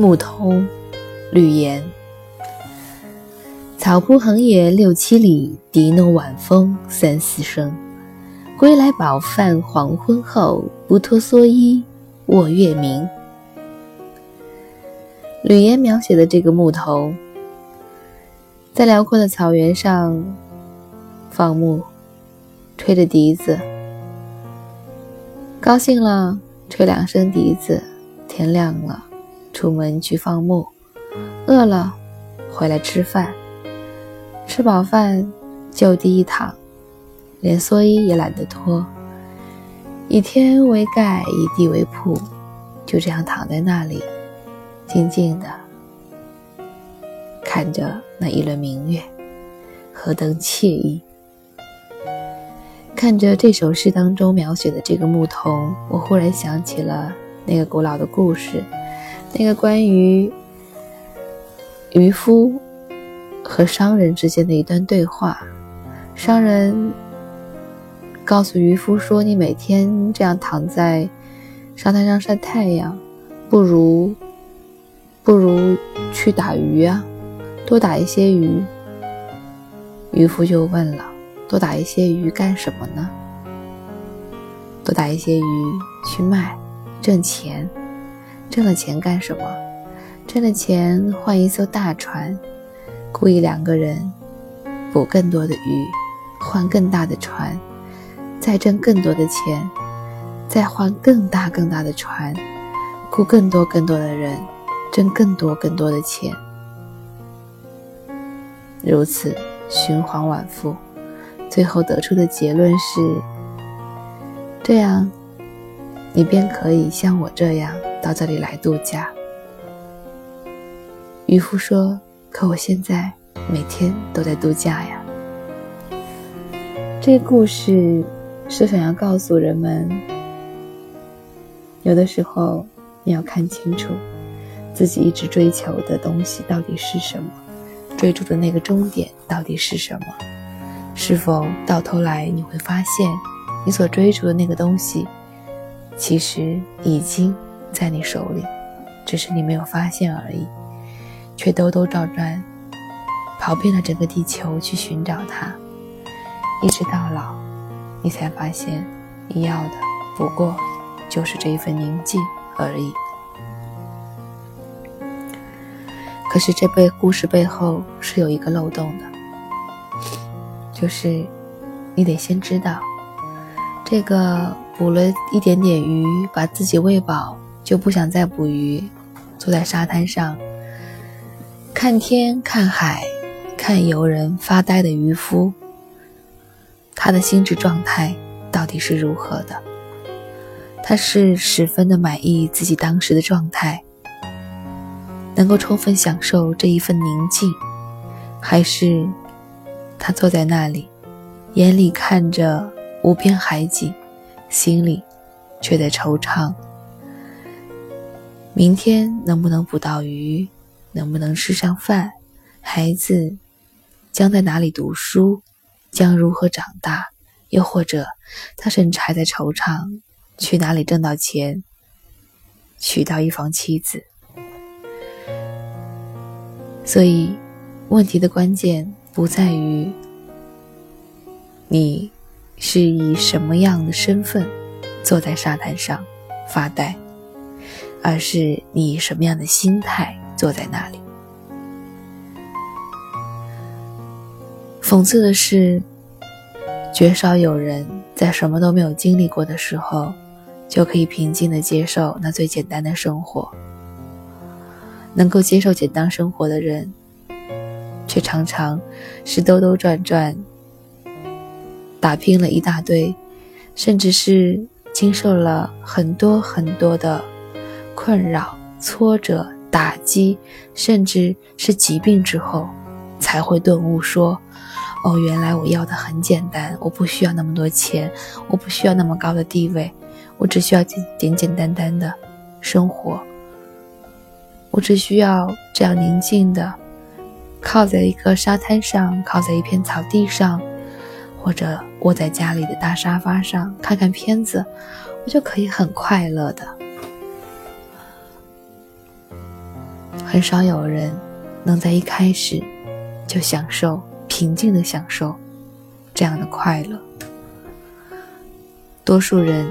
牧童吕岩。草铺横野六七里，笛弄晚风三四声。归来饱饭黄昏后，不脱蓑衣卧月明。吕岩描写的这个牧童，在辽阔的草原上放牧，吹着笛子，高兴了吹两声笛子，天亮了出门去放牧，饿了回来吃饭，吃饱饭就地一躺。连蓑衣也懒得脱，以天为盖，以地为铺，就这样躺在那里，静静的看着那一轮明月，何等惬意！看着这首诗当中描写的这个牧童，我忽然想起了那个古老的故事，那个关于渔夫和商人之间的一段对话，商人。告诉渔夫说：“你每天这样躺在沙滩上晒太阳，不如不如去打鱼啊，多打一些鱼。”渔夫就问了：“多打一些鱼干什么呢？”“多打一些鱼去卖，挣钱。挣了钱干什么？挣了钱换一艘大船，雇一两个人，捕更多的鱼，换更大的船。”再挣更多的钱，再换更大更大的船，雇更多更多的人，挣更多更多的钱，如此循环往复，最后得出的结论是：这样，你便可以像我这样到这里来度假。渔夫说：“可我现在每天都在度假呀。”这故事。是想要告诉人们，有的时候你要看清楚自己一直追求的东西到底是什么，追逐的那个终点到底是什么？是否到头来你会发现，你所追逐的那个东西，其实已经在你手里，只是你没有发现而已，却兜兜转转跑遍了整个地球去寻找它，一直到老。你才发现，你要的不过就是这一份宁静而已。可是这背故事背后是有一个漏洞的，就是你得先知道，这个捕了一点点鱼，把自己喂饱，就不想再捕鱼，坐在沙滩上看天看海看游人发呆的渔夫。他的心智状态到底是如何的？他是十分的满意自己当时的状态，能够充分享受这一份宁静，还是他坐在那里，眼里看着无边海景，心里却在惆怅：明天能不能捕到鱼？能不能吃上饭？孩子将在哪里读书？将如何长大？又或者，他甚至还在惆怅，去哪里挣到钱，娶到一房妻子？所以，问题的关键不在于你是以什么样的身份坐在沙滩上发呆，而是你以什么样的心态坐在那里。讽刺的是，绝少有人在什么都没有经历过的时候，就可以平静的接受那最简单的生活。能够接受简单生活的人，却常常是兜兜转转，打拼了一大堆，甚至是经受了很多很多的困扰、挫折、打击，甚至是疾病之后，才会顿悟说。哦，原来我要的很简单，我不需要那么多钱，我不需要那么高的地位，我只需要简简简单单的生活。我只需要这样宁静的，靠在一个沙滩上，靠在一片草地上，或者窝在家里的大沙发上看看片子，我就可以很快乐的。很少有人能在一开始就享受平静的享受这样的快乐。多数人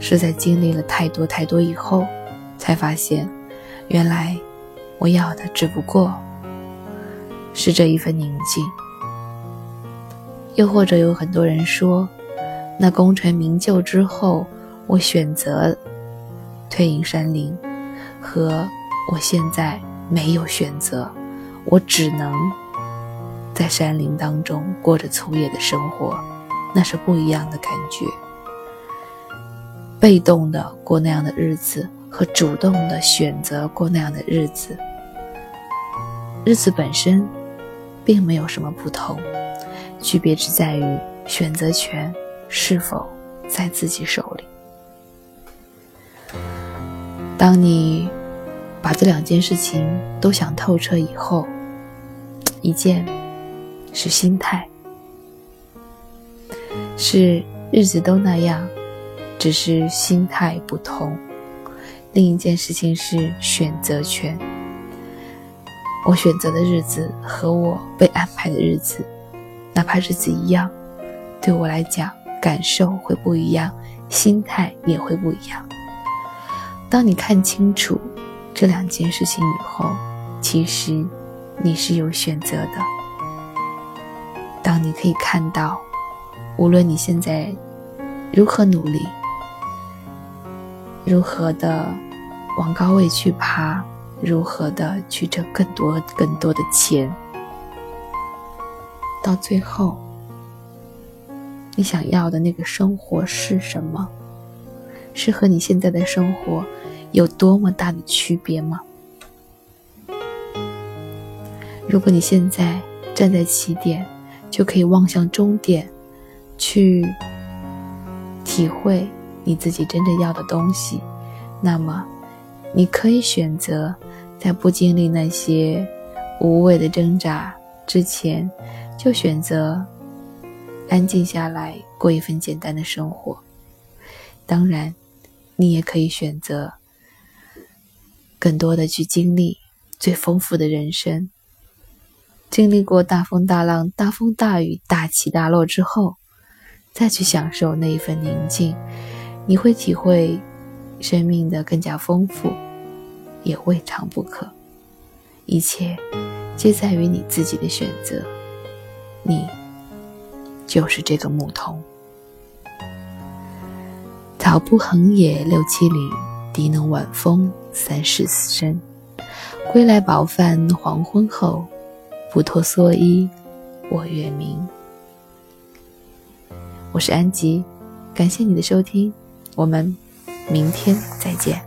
是在经历了太多太多以后，才发现，原来我要的只不过是这一份宁静。又或者有很多人说，那功成名就之后，我选择退隐山林，和我现在没有选择，我只能在山林当中过着粗野的生活。那是不一样的感觉。被动的过那样的日子，和主动的选择过那样的日子，日子本身并没有什么不同，区别只在于选择权是否在自己手里。当你把这两件事情都想透彻以后，一件是心态。是日子都那样，只是心态不同。另一件事情是选择权。我选择的日子和我被安排的日子，哪怕日子一样，对我来讲感受会不一样，心态也会不一样。当你看清楚这两件事情以后，其实你是有选择的。当你可以看到。无论你现在如何努力，如何的往高位去爬，如何的去挣更多更多的钱，到最后，你想要的那个生活是什么？是和你现在的生活有多么大的区别吗？如果你现在站在起点，就可以望向终点。去体会你自己真正要的东西，那么你可以选择在不经历那些无谓的挣扎之前，就选择安静下来过一份简单的生活。当然，你也可以选择更多的去经历最丰富的人生。经历过大风大浪、大风大雨、大起大落之后。再去享受那一份宁静，你会体会生命的更加丰富，也未尝不可。一切皆在于你自己的选择，你就是这个牧童。草铺横野六七里，笛能晚风三十四声。归来饱饭黄昏后，不脱蓑衣我月明。我是安吉，感谢你的收听，我们明天再见。